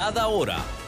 Cada hora.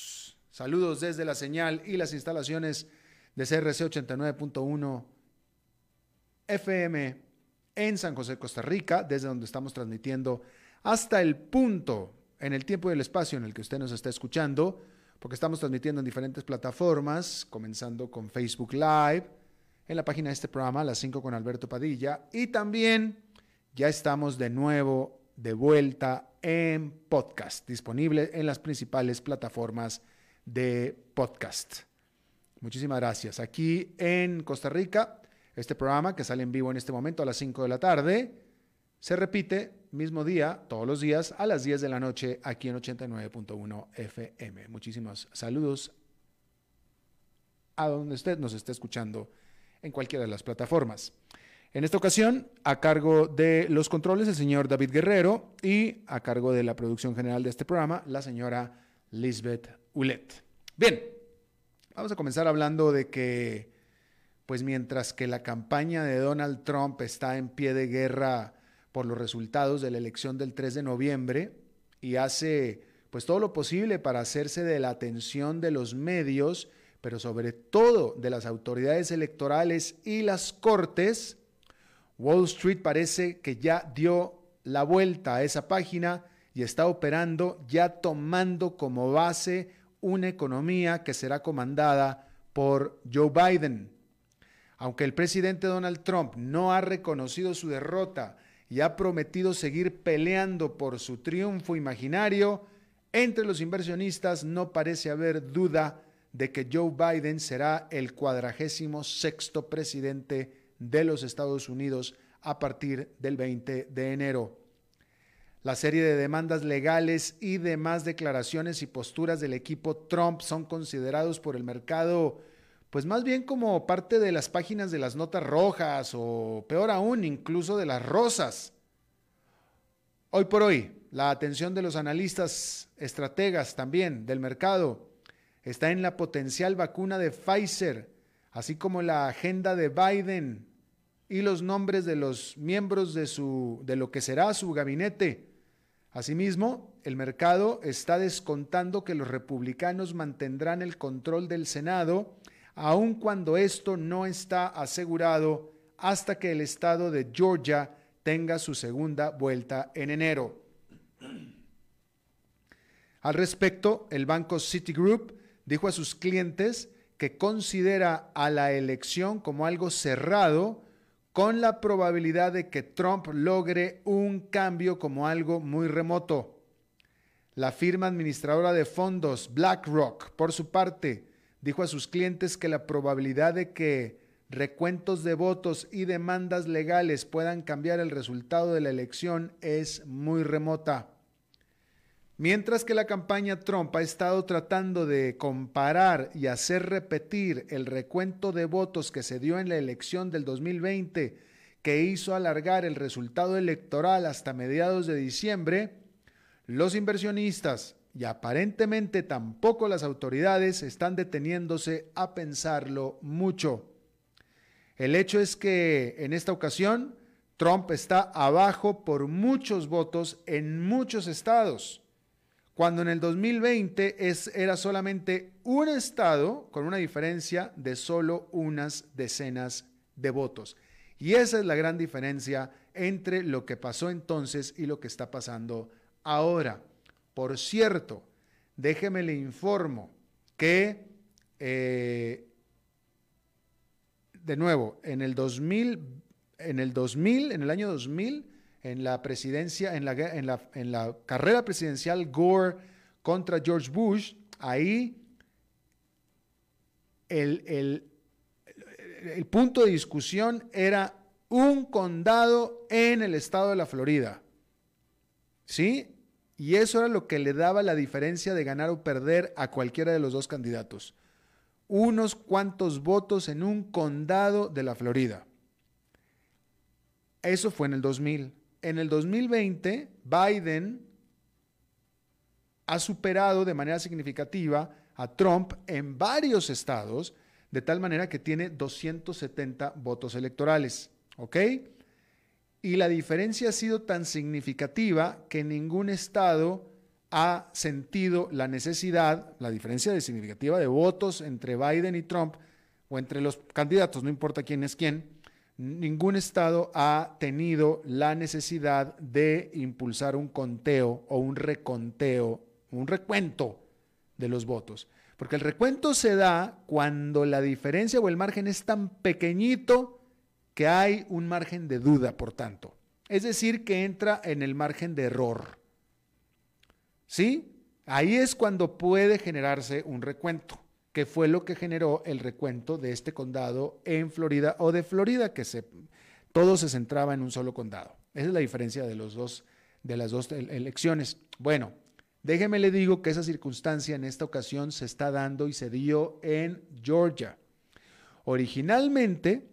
saludos desde la señal y las instalaciones de CRC 89.1 FM en San José, Costa Rica, desde donde estamos transmitiendo hasta el punto en el tiempo y el espacio en el que usted nos está escuchando, porque estamos transmitiendo en diferentes plataformas, comenzando con Facebook Live, en la página de este programa, a las 5 con Alberto Padilla, y también ya estamos de nuevo de vuelta en podcast, disponible en las principales plataformas de podcast. Muchísimas gracias. Aquí en Costa Rica, este programa que sale en vivo en este momento a las 5 de la tarde, se repite mismo día, todos los días, a las 10 de la noche, aquí en 89.1 FM. Muchísimos saludos a donde usted nos esté escuchando en cualquiera de las plataformas. En esta ocasión, a cargo de los controles, el señor David Guerrero y a cargo de la producción general de este programa, la señora Lisbeth Ulet. Bien, vamos a comenzar hablando de que, pues mientras que la campaña de Donald Trump está en pie de guerra por los resultados de la elección del 3 de noviembre y hace pues todo lo posible para hacerse de la atención de los medios, pero sobre todo de las autoridades electorales y las cortes, Wall Street parece que ya dio la vuelta a esa página y está operando ya tomando como base una economía que será comandada por Joe Biden. Aunque el presidente Donald Trump no ha reconocido su derrota y ha prometido seguir peleando por su triunfo imaginario, entre los inversionistas no parece haber duda de que Joe Biden será el cuadragésimo sexto presidente de los Estados Unidos a partir del 20 de enero. La serie de demandas legales y demás declaraciones y posturas del equipo Trump son considerados por el mercado pues más bien como parte de las páginas de las notas rojas o peor aún, incluso de las rosas. Hoy por hoy, la atención de los analistas estrategas también del mercado está en la potencial vacuna de Pfizer, así como la agenda de Biden y los nombres de los miembros de, su, de lo que será su gabinete. Asimismo, el mercado está descontando que los republicanos mantendrán el control del Senado, aun cuando esto no está asegurado hasta que el estado de Georgia tenga su segunda vuelta en enero. Al respecto, el banco Citigroup dijo a sus clientes que considera a la elección como algo cerrado con la probabilidad de que Trump logre un cambio como algo muy remoto. La firma administradora de fondos BlackRock, por su parte, dijo a sus clientes que la probabilidad de que recuentos de votos y demandas legales puedan cambiar el resultado de la elección es muy remota. Mientras que la campaña Trump ha estado tratando de comparar y hacer repetir el recuento de votos que se dio en la elección del 2020, que hizo alargar el resultado electoral hasta mediados de diciembre, los inversionistas y aparentemente tampoco las autoridades están deteniéndose a pensarlo mucho. El hecho es que en esta ocasión Trump está abajo por muchos votos en muchos estados cuando en el 2020 es, era solamente un estado con una diferencia de solo unas decenas de votos. Y esa es la gran diferencia entre lo que pasó entonces y lo que está pasando ahora. Por cierto, déjeme le informo que, eh, de nuevo, en el 2000, en el 2000, en el año 2000, en la presidencia, en la, carrera presidencial Gore contra George Bush, ahí el, el punto de discusión era un condado en el estado de la Florida. ¿Sí? Y eso era lo que le daba la diferencia de ganar o perder a cualquiera de los dos candidatos. Unos cuantos votos en un condado de la Florida. Eso fue en el 2000. En el 2020, Biden ha superado de manera significativa a Trump en varios estados, de tal manera que tiene 270 votos electorales. ¿Ok? Y la diferencia ha sido tan significativa que ningún estado ha sentido la necesidad, la diferencia significativa de votos entre Biden y Trump, o entre los candidatos, no importa quién es quién, ningún estado ha tenido la necesidad de impulsar un conteo o un reconteo, un recuento de los votos. Porque el recuento se da cuando la diferencia o el margen es tan pequeñito que hay un margen de duda, por tanto. Es decir, que entra en el margen de error. ¿Sí? Ahí es cuando puede generarse un recuento, que fue lo que generó el recuento de este condado en Florida o de Florida, que se, todo se centraba en un solo condado. Esa es la diferencia de, los dos, de las dos elecciones. Bueno, déjeme le digo que esa circunstancia en esta ocasión se está dando y se dio en Georgia. Originalmente,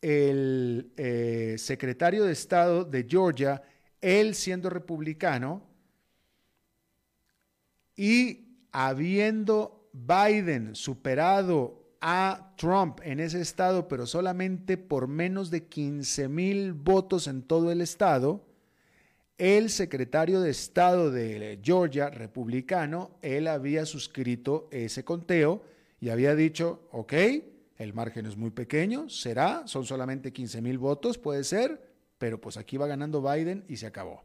el eh, secretario de Estado de Georgia, él siendo republicano, y habiendo Biden superado a Trump en ese estado, pero solamente por menos de 15 mil votos en todo el estado, el secretario de Estado de Georgia, republicano, él había suscrito ese conteo y había dicho, ok, el margen es muy pequeño, será, son solamente 15 mil votos, puede ser, pero pues aquí va ganando Biden y se acabó.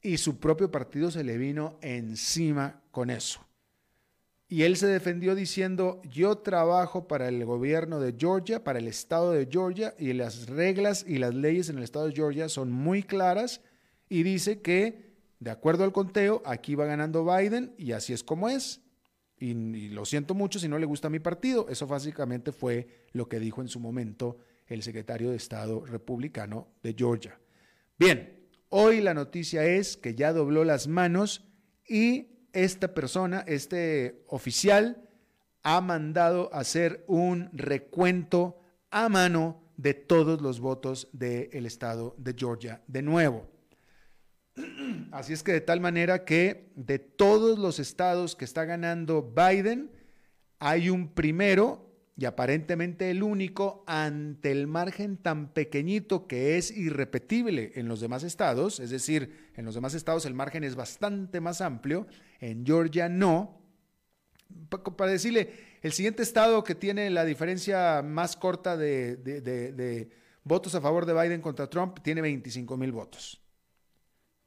Y su propio partido se le vino encima con eso. Y él se defendió diciendo, yo trabajo para el gobierno de Georgia, para el estado de Georgia, y las reglas y las leyes en el estado de Georgia son muy claras, y dice que, de acuerdo al conteo, aquí va ganando Biden, y así es como es. Y, lo siento mucho si no le gusta mi partido. Eso básicamente fue lo que dijo en su momento el secretario de Estado republicano de Georgia. Bien, hoy la noticia es que ya dobló las manos y esta persona, este oficial, ha mandado hacer un recuento a mano de todos los votos del estado de Georgia de nuevo. Así es que de tal manera que de todos los estados que está ganando Biden, hay un primero y aparentemente el único ante el margen tan pequeñito que es irrepetible en los demás estados, es decir, en los demás estados el margen es bastante más amplio, en Georgia no. Para decirle, el siguiente estado que tiene la diferencia más corta de, de votos a favor de Biden contra Trump tiene 25 mil votos.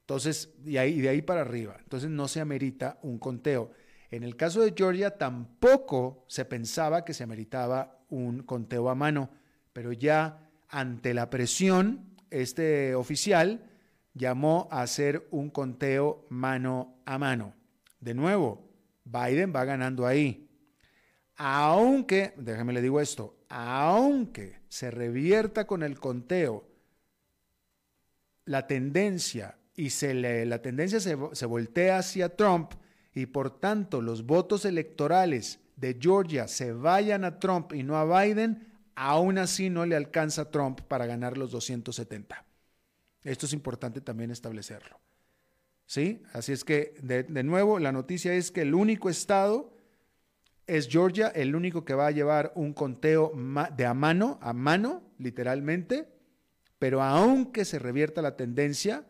Entonces, y, ahí, de ahí para arriba. Entonces no se amerita un conteo. En el caso de Georgia tampoco se pensaba que se ameritaba un conteo a mano, pero ya ante la presión, este oficial llamó a hacer un conteo mano a mano. De nuevo, Biden va ganando ahí. Aunque, déjame le digo esto, aunque se revierta con el conteo la tendencia y se la tendencia se, se voltea hacia Trump y por tanto los votos electorales de Georgia se vayan a Trump y no a Biden, aún así no le alcanza a Trump para ganar los 270. Esto es importante también establecerlo. ¿Sí? Así es que, de, de, nuevo, la noticia es que el único estado es Georgia, el único que va a llevar un conteo de a mano, a mano, literalmente, pero aunque se revierta la tendencia,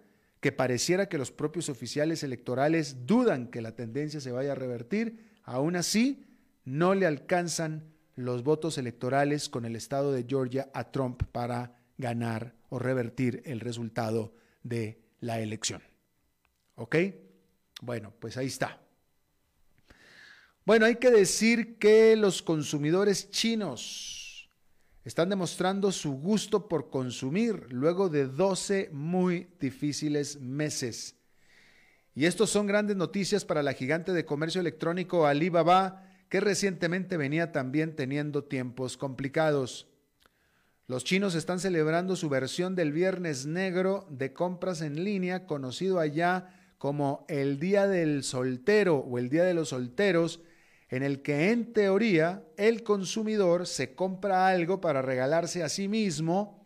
que pareciera que los propios oficiales electorales dudan que la tendencia se vaya a revertir, aún así no le alcanzan los votos electorales con el estado de Georgia a Trump para ganar o revertir el resultado de la elección. ¿Ok? Bueno, pues ahí está. Bueno, hay que decir que los consumidores chinos están demostrando su gusto por consumir luego de 12 muy difíciles meses. Y estos son grandes noticias para la gigante de comercio electrónico Alibaba, que recientemente venía también teniendo tiempos complicados. Los chinos están celebrando su versión del Viernes Negro de compras en línea, conocido allá como el Día del Soltero o el Día de los Solteros, en el que en teoría el consumidor se compra algo para regalarse a sí mismo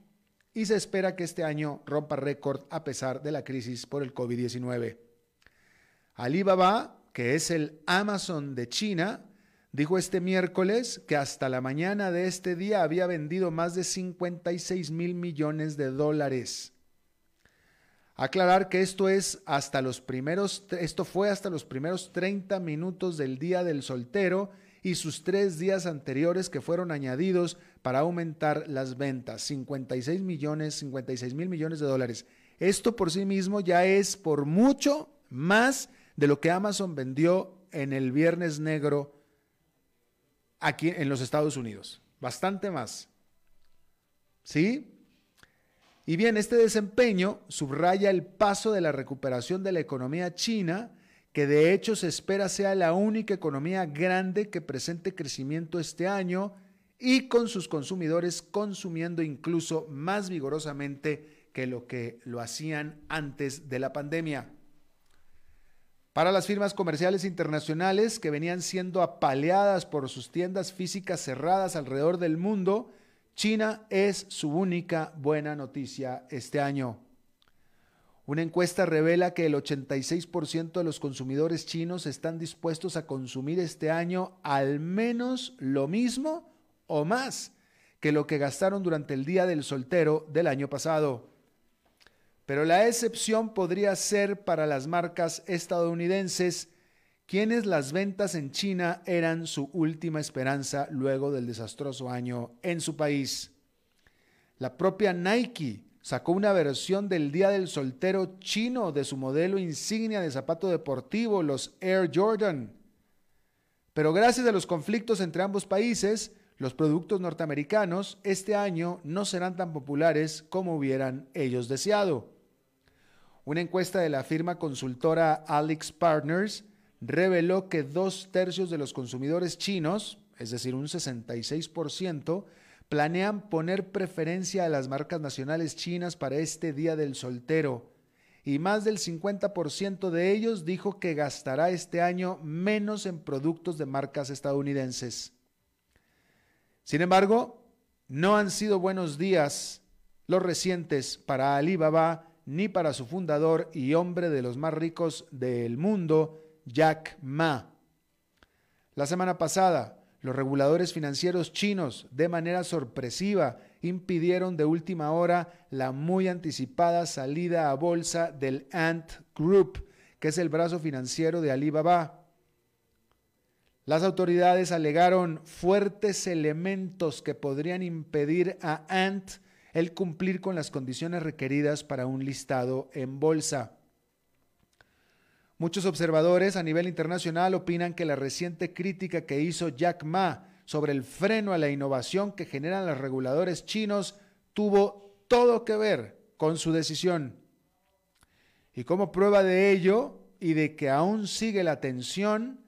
y se espera que este año rompa récord a pesar de la crisis por el COVID-19. Alibaba, que es el Amazon de China, dijo este miércoles que hasta la mañana de este día había vendido más de 56 mil millones de dólares. Aclarar que esto es hasta los primeros, esto fue hasta los primeros 30 minutos del día del soltero y sus tres días anteriores que fueron añadidos para aumentar las ventas, 56 millones, 56 mil millones de dólares. Esto por sí mismo ya es por mucho más de lo que Amazon vendió en el Viernes Negro aquí en los Estados Unidos. Bastante más. ¿Sí? Y bien, este desempeño subraya el paso de la recuperación de la economía china, que de hecho se espera sea la única economía grande que presente crecimiento este año y con sus consumidores consumiendo incluso más vigorosamente que lo que lo hacían antes de la pandemia. Para las firmas comerciales internacionales que venían siendo apaleadas por sus tiendas físicas cerradas alrededor del mundo, China es su única buena noticia este año. Una encuesta revela que el 86% de los consumidores chinos están dispuestos a consumir este año al menos lo mismo o más que lo que gastaron durante el Día del Soltero del año pasado. Pero la excepción podría ser para las marcas estadounidenses, quienes las ventas en China eran su última esperanza luego del desastroso año en su país. La propia Nike sacó una versión del Día del Soltero chino de su modelo insignia de zapato deportivo, los Air Jordan. Pero gracias a los conflictos entre ambos países, los productos norteamericanos este año no serán tan populares como hubieran ellos deseado. Una encuesta de la firma consultora Alex Partners reveló que dos tercios de los consumidores chinos, es decir, un 66%, planean poner preferencia a las marcas nacionales chinas para este Día del Soltero. Y más del 50% de ellos dijo que gastará este año menos en productos de marcas estadounidenses. Sin embargo, no han sido buenos días los recientes para Alibaba ni para su fundador y hombre de los más ricos del mundo, Jack Ma. La semana pasada, los reguladores financieros chinos, de manera sorpresiva, impidieron de última hora la muy anticipada salida a bolsa del Ant Group, que es el brazo financiero de Alibaba. Las autoridades alegaron fuertes elementos que podrían impedir a Ant el cumplir con las condiciones requeridas para un listado en bolsa. Muchos observadores a nivel internacional opinan que la reciente crítica que hizo Jack Ma sobre el freno a la innovación que generan los reguladores chinos tuvo todo que ver con su decisión. Y como prueba de ello y de que aún sigue la tensión,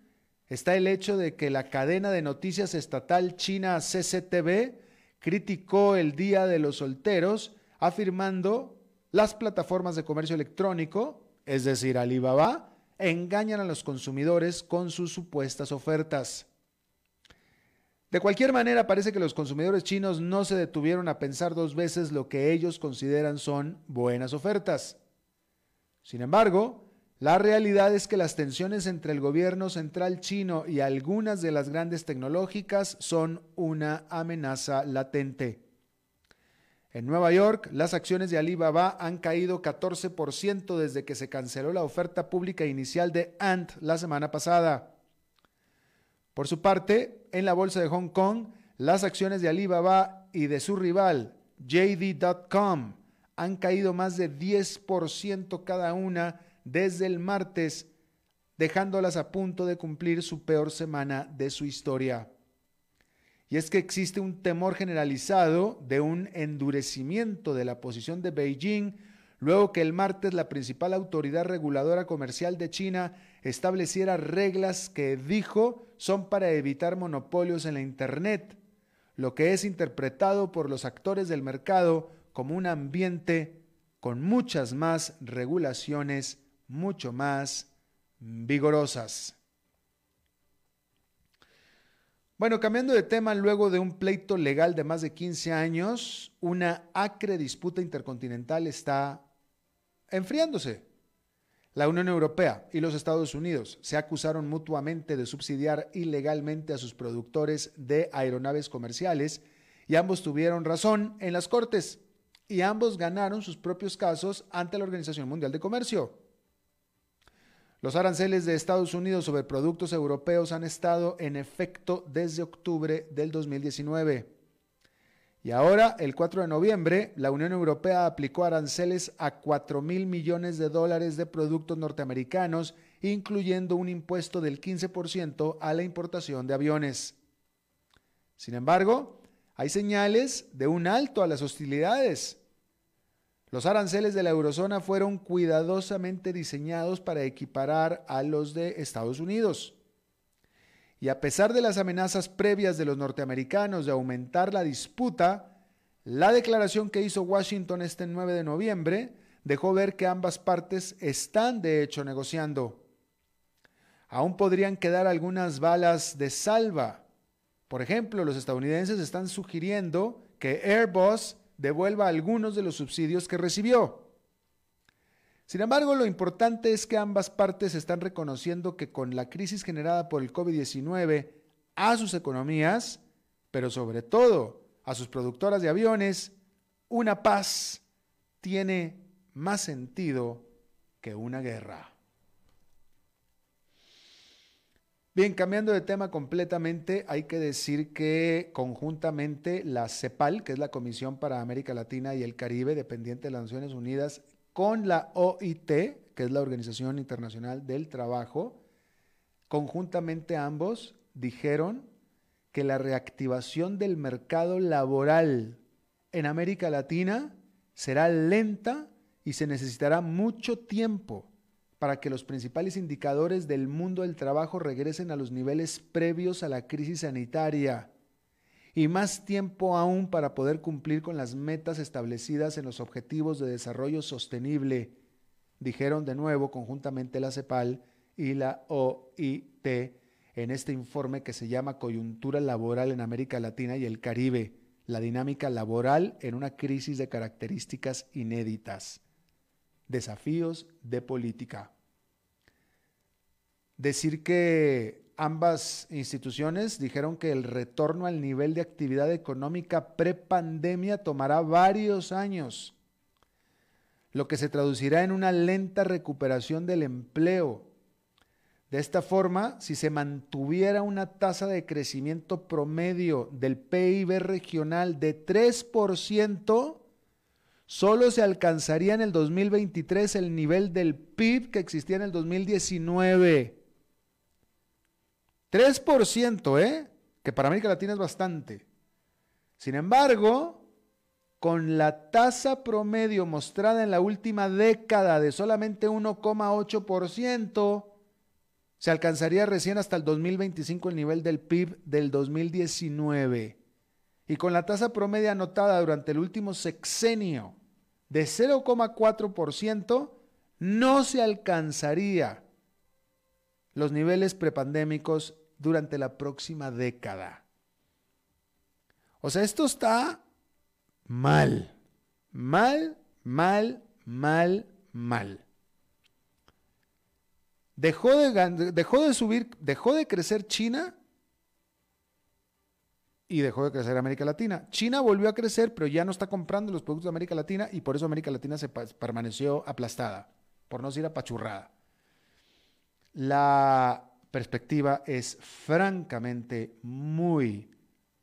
está el hecho de que la cadena de noticias estatal china CCTV criticó el Día de los Solteros, afirmando las plataformas de comercio electrónico, es decir, Alibaba, engañan a los consumidores con sus supuestas ofertas. De cualquier manera, parece que los consumidores chinos no se detuvieron a pensar dos veces lo que ellos consideran son buenas ofertas. Sin embargo, la realidad es que las tensiones entre el gobierno central chino y algunas de las grandes tecnológicas son una amenaza latente. En Nueva York, las acciones de Alibaba han caído 14% desde que se canceló la oferta pública inicial de Ant la semana pasada. Por su parte, en la bolsa de Hong Kong, las acciones de Alibaba y de su rival, JD.com, han caído más de 10% cada una desde el martes, dejándolas a punto de cumplir su peor semana de su historia. Y es que existe un temor generalizado de un endurecimiento de la posición de Beijing luego que el martes la principal autoridad reguladora comercial de China estableciera reglas que dijo son para evitar monopolios en la Internet, lo que es interpretado por los actores del mercado como un ambiente con muchas más regulaciones, mucho más vigorosas. Bueno, cambiando de tema, luego de un pleito legal de más de 15 años, una acre disputa intercontinental está enfriándose. La Unión Europea y los Estados Unidos se acusaron mutuamente de subsidiar ilegalmente a sus productores de aeronaves comerciales y ambos tuvieron razón en las cortes y ambos ganaron sus propios casos ante la Organización Mundial de Comercio. Los aranceles de Estados Unidos sobre productos europeos han estado en efecto desde octubre del 2019. Y ahora, el 4 de noviembre, la Unión Europea aplicó aranceles a 4 mil millones de dólares de productos norteamericanos, incluyendo un impuesto del 15% a la importación de aviones. Sin embargo, hay señales de un alto a las hostilidades. Los aranceles de la eurozona fueron cuidadosamente diseñados para equiparar a los de Estados Unidos. Y a pesar de las amenazas previas de los norteamericanos de aumentar la disputa, la declaración que hizo Washington este 9 de noviembre dejó ver que ambas partes están de hecho negociando. Aún podrían quedar algunas balas de salva. Por ejemplo, los estadounidenses están sugiriendo que Airbus devuelva algunos de los subsidios que recibió. Sin embargo, lo importante es que ambas partes están reconociendo que con la crisis generada por el COVID-19 a sus economías, pero sobre todo a sus productoras de aviones, una paz tiene más sentido que una guerra. Bien, cambiando de tema completamente, hay que decir que conjuntamente la CEPAL, que es la Comisión para América Latina y el Caribe, dependiente de las Naciones Unidas, con la OIT, que es la Organización Internacional del Trabajo, conjuntamente ambos dijeron que la reactivación del mercado laboral en América Latina será lenta y se necesitará mucho tiempo para que los principales indicadores del mundo del trabajo regresen a los niveles previos a la crisis sanitaria y más tiempo aún para poder cumplir con las metas establecidas en los Objetivos de Desarrollo Sostenible, dijeron de nuevo conjuntamente la CEPAL y la OIT en este informe que se llama Coyuntura Laboral en América Latina y el Caribe, la dinámica laboral en una crisis de características inéditas. Desafíos de política. Decir que ambas instituciones dijeron que el retorno al nivel de actividad económica prepandemia tomará varios años, lo que se traducirá en una lenta recuperación del empleo. De esta forma, si se mantuviera una tasa de crecimiento promedio del PIB regional de 3%, solo se alcanzaría en el 2023 el nivel del PIB que existía en el 2019. 3%, ¿eh? Que para América Latina es bastante. Sin embargo, con la tasa promedio mostrada en la última década de solamente 1,8%, se alcanzaría recién hasta el 2025 el nivel del PIB del 2019. Y con la tasa promedio anotada durante el último sexenio de 0,4%, no se alcanzaría los niveles prepandémicos durante la próxima década. O sea, esto está mal, mal, mal, mal, mal. Dejó de, dejó de subir, dejó de crecer China y dejó de crecer América Latina. China volvió a crecer, pero ya no está comprando los productos de América Latina y por eso América Latina se permaneció aplastada, por no decir apachurrada. La perspectiva es francamente muy,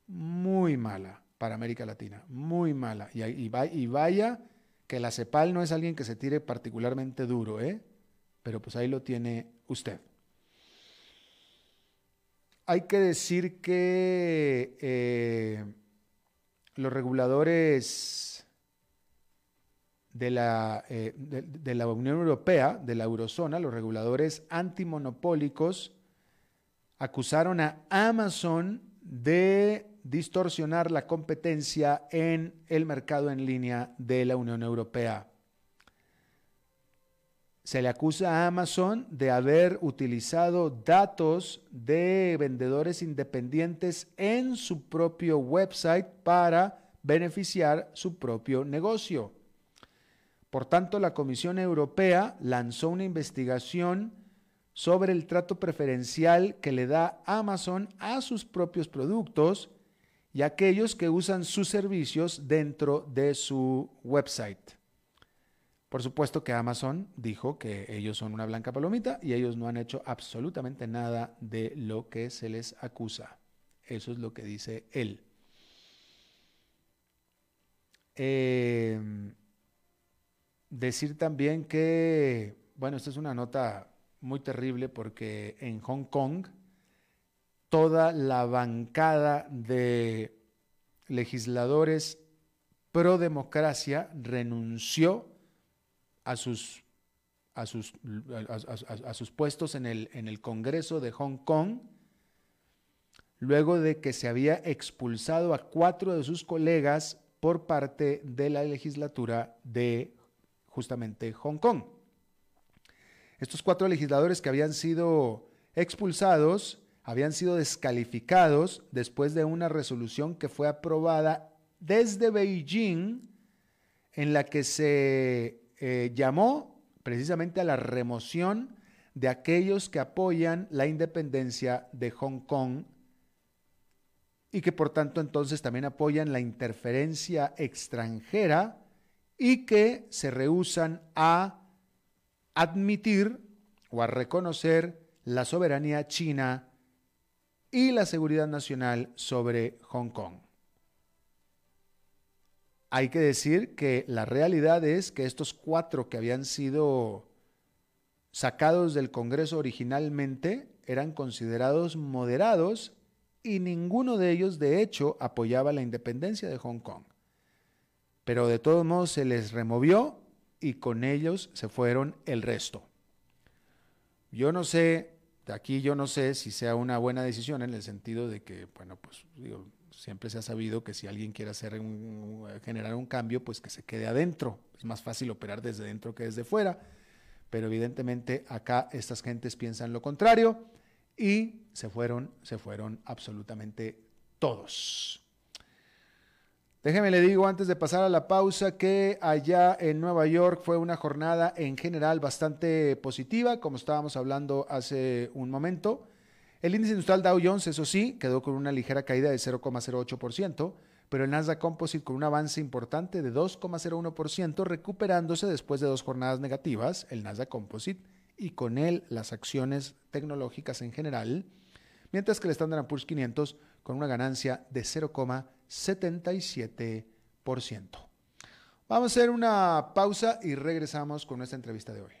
muy mala para América Latina, muy mala. Y, y va- y vaya que la CEPAL no es alguien que se tire particularmente duro, ¿eh? Pero pues ahí lo tiene usted. Hay que decir que eh, los reguladores de la, eh, de, de la Unión Europea, de la eurozona, los reguladores antimonopólicos, acusaron a Amazon de distorsionar la competencia en el mercado en línea de la Unión Europea. Se le acusa a Amazon de haber utilizado datos de vendedores independientes en su propio website para beneficiar su propio negocio. Por tanto, la Comisión Europea lanzó una investigación sobre el trato preferencial que le da Amazon a sus propios productos y a aquellos que usan sus servicios dentro de su website. Por supuesto que Amazon dijo que ellos son una blanca palomita y ellos no han hecho absolutamente nada de lo que se les acusa. Eso es lo que dice él. Eh, decir también que, bueno, esta es una nota muy terrible porque en Hong Kong toda la bancada de legisladores pro democracia renunció a sus, a sus, a, sus puestos en el, en el Congreso de Hong Kong, luego de que se había expulsado a cuatro de sus colegas por parte de la legislatura de justamente Hong Kong. Estos cuatro legisladores que habían sido expulsados habían sido descalificados después de una resolución que fue aprobada desde Beijing en la que se eh, llamó precisamente a la remoción de aquellos que apoyan la independencia de Hong Kong y que por tanto entonces también apoyan la interferencia extranjera y que se rehusan a admitir o a reconocer la soberanía china y la seguridad nacional sobre Hong Kong. Hay que decir que la realidad es que estos cuatro que habían sido sacados del Congreso originalmente eran considerados moderados y ninguno de ellos de hecho apoyaba la independencia de Hong Kong. Pero de todos modos se les removió y con ellos se fueron el resto. Yo no sé, de aquí yo no sé si sea una buena decisión en el sentido de que, bueno, pues digo, siempre se ha sabido que si alguien quiere hacer un, generar un cambio, pues que se quede adentro. Es más fácil operar desde dentro que desde fuera. Pero evidentemente acá estas gentes piensan lo contrario y se fueron, se fueron absolutamente todos. Déjeme le digo antes de pasar a la pausa que allá en Nueva York fue una jornada en general bastante positiva, como estábamos hablando hace un momento. El índice industrial Dow Jones, eso sí, quedó con una ligera caída de 0,08%, pero el Nasdaq Composite con un avance importante de 2,01%, recuperándose después de dos jornadas negativas, el Nasdaq Composite, y con él las acciones tecnológicas en general, mientras que el Standard Poor's 500 con una ganancia de 0,77%. Vamos a hacer una pausa y regresamos con nuestra entrevista de hoy.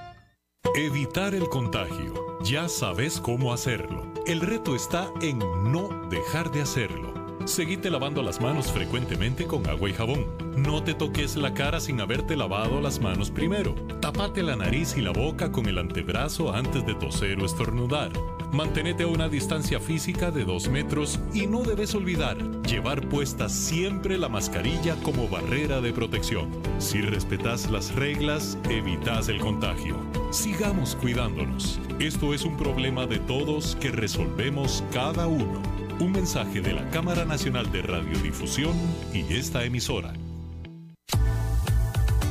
Evitar el contagio. Ya sabes cómo hacerlo. El reto está en no dejar de hacerlo. Seguite lavando las manos frecuentemente con agua y jabón. No te toques la cara sin haberte lavado las manos primero. Tapate la nariz y la boca con el antebrazo antes de toser o estornudar. Mantenete a una distancia física de 2 metros y no debes olvidar llevar puesta siempre la mascarilla como barrera de protección. Si respetas las reglas, evitas el contagio. Sigamos cuidándonos. Esto es un problema de todos que resolvemos cada uno. Un mensaje de la Cámara Nacional de Radiodifusión y esta emisora.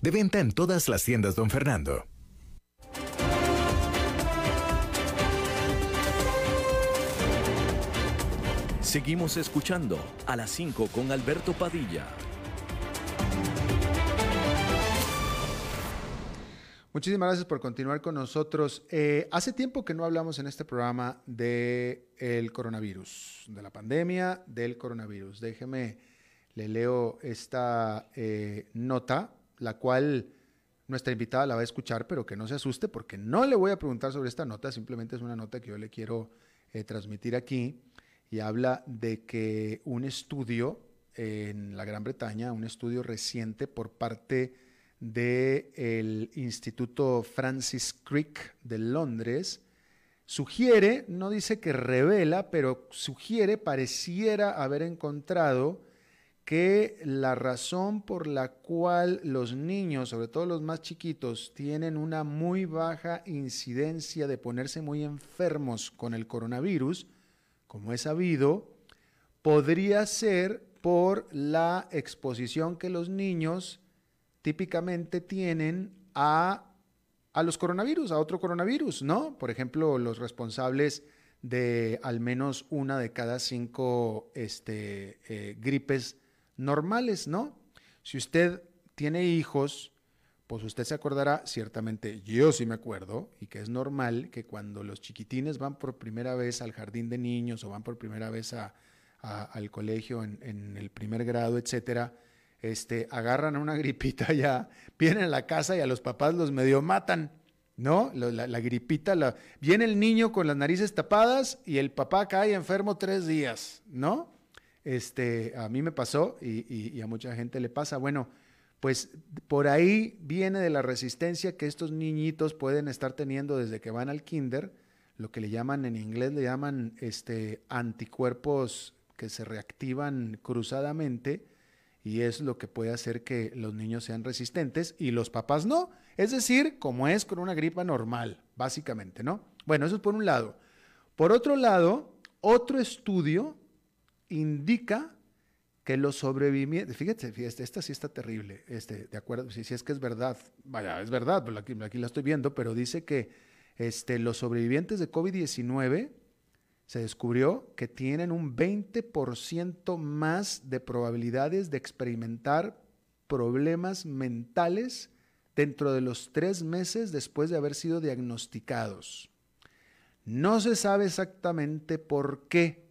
De venta en todas las tiendas, don Fernando. Seguimos escuchando a las 5 con Alberto Padilla. Muchísimas gracias por continuar con nosotros. Eh, hace tiempo que no hablamos en este programa del el coronavirus, de la pandemia del coronavirus. Déjeme, le leo esta eh, nota, la cual nuestra invitada la va a escuchar, pero que no se asuste porque no le voy a preguntar sobre esta nota, simplemente es una nota que yo le quiero eh, transmitir aquí. Y habla de que un estudio en la Gran Bretaña, un estudio reciente por parte del Instituto Francis Crick de Londres, sugiere, no dice que revela, pero sugiere, pareciera haber encontrado que la razón por la cual los niños, sobre todo los más chiquitos, tienen una muy baja incidencia de ponerse muy enfermos con el coronavirus, como es sabido, podría ser por la exposición que los niños típicamente tienen a, a los coronavirus, a otro coronavirus, ¿no? Por ejemplo, los responsables de al menos una de cada cinco este, eh, gripes normales, ¿no? Si usted tiene hijos, pues usted se acordará, ciertamente yo sí me acuerdo, y que es normal que cuando los chiquitines van por primera vez al jardín de niños o van por primera vez al colegio en, el primer grado, etcétera, este, agarran una gripita ya, vienen a la casa y a los papás los medio matan, ¿no? La, la, gripita, la, viene el niño con las narices tapadas y el papá cae enfermo tres días, ¿no? Este, a mí me pasó y, y, a mucha gente le pasa. Bueno, pues por ahí viene de la resistencia que estos niñitos pueden estar teniendo desde que van al kinder, lo que le llaman en inglés, le llaman este, anticuerpos que se reactivan cruzadamente y es lo que puede hacer que los niños sean resistentes y los papás no. Es decir, como es con una gripa normal, básicamente, ¿no? Bueno, eso es por un lado. Por otro lado, otro estudio indica que los sobrevivientes, fíjate, fíjate, esta sí está terrible, este, de acuerdo, si, es que es verdad, vaya, es verdad, pues aquí, aquí la estoy viendo, pero dice que este, los sobrevivientes de COVID-19 se descubrió que tienen un 20% más de probabilidades de experimentar problemas mentales dentro de los tres meses después de haber sido diagnosticados. No se sabe exactamente por qué,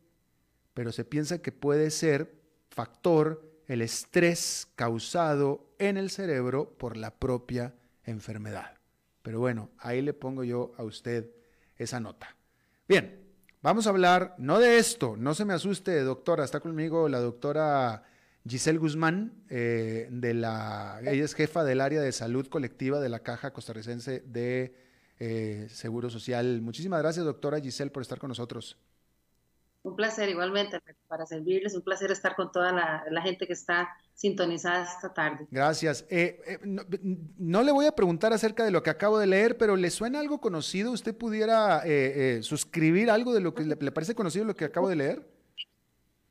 pero se piensa que puede ser factor el estrés causado en el cerebro por la propia enfermedad. Pero bueno, ahí le pongo yo a usted esa nota. Bien, vamos a hablar no de esto, no se me asuste, doctora, está conmigo la doctora Giselle Guzmán, eh, de la, ella es jefa del área de salud colectiva de la Caja Costarricense de eh, Seguro Social. Muchísimas gracias, doctora Giselle, por estar con nosotros. Un placer igualmente para servirles, un placer estar con toda la, la gente que está sintonizada esta tarde. Gracias. Eh, eh, no, no, le voy a preguntar acerca de lo que acabo de leer, pero ¿le suena algo conocido? ¿Usted pudiera eh, suscribir algo de lo que le, le, parece conocido lo que acabo de leer?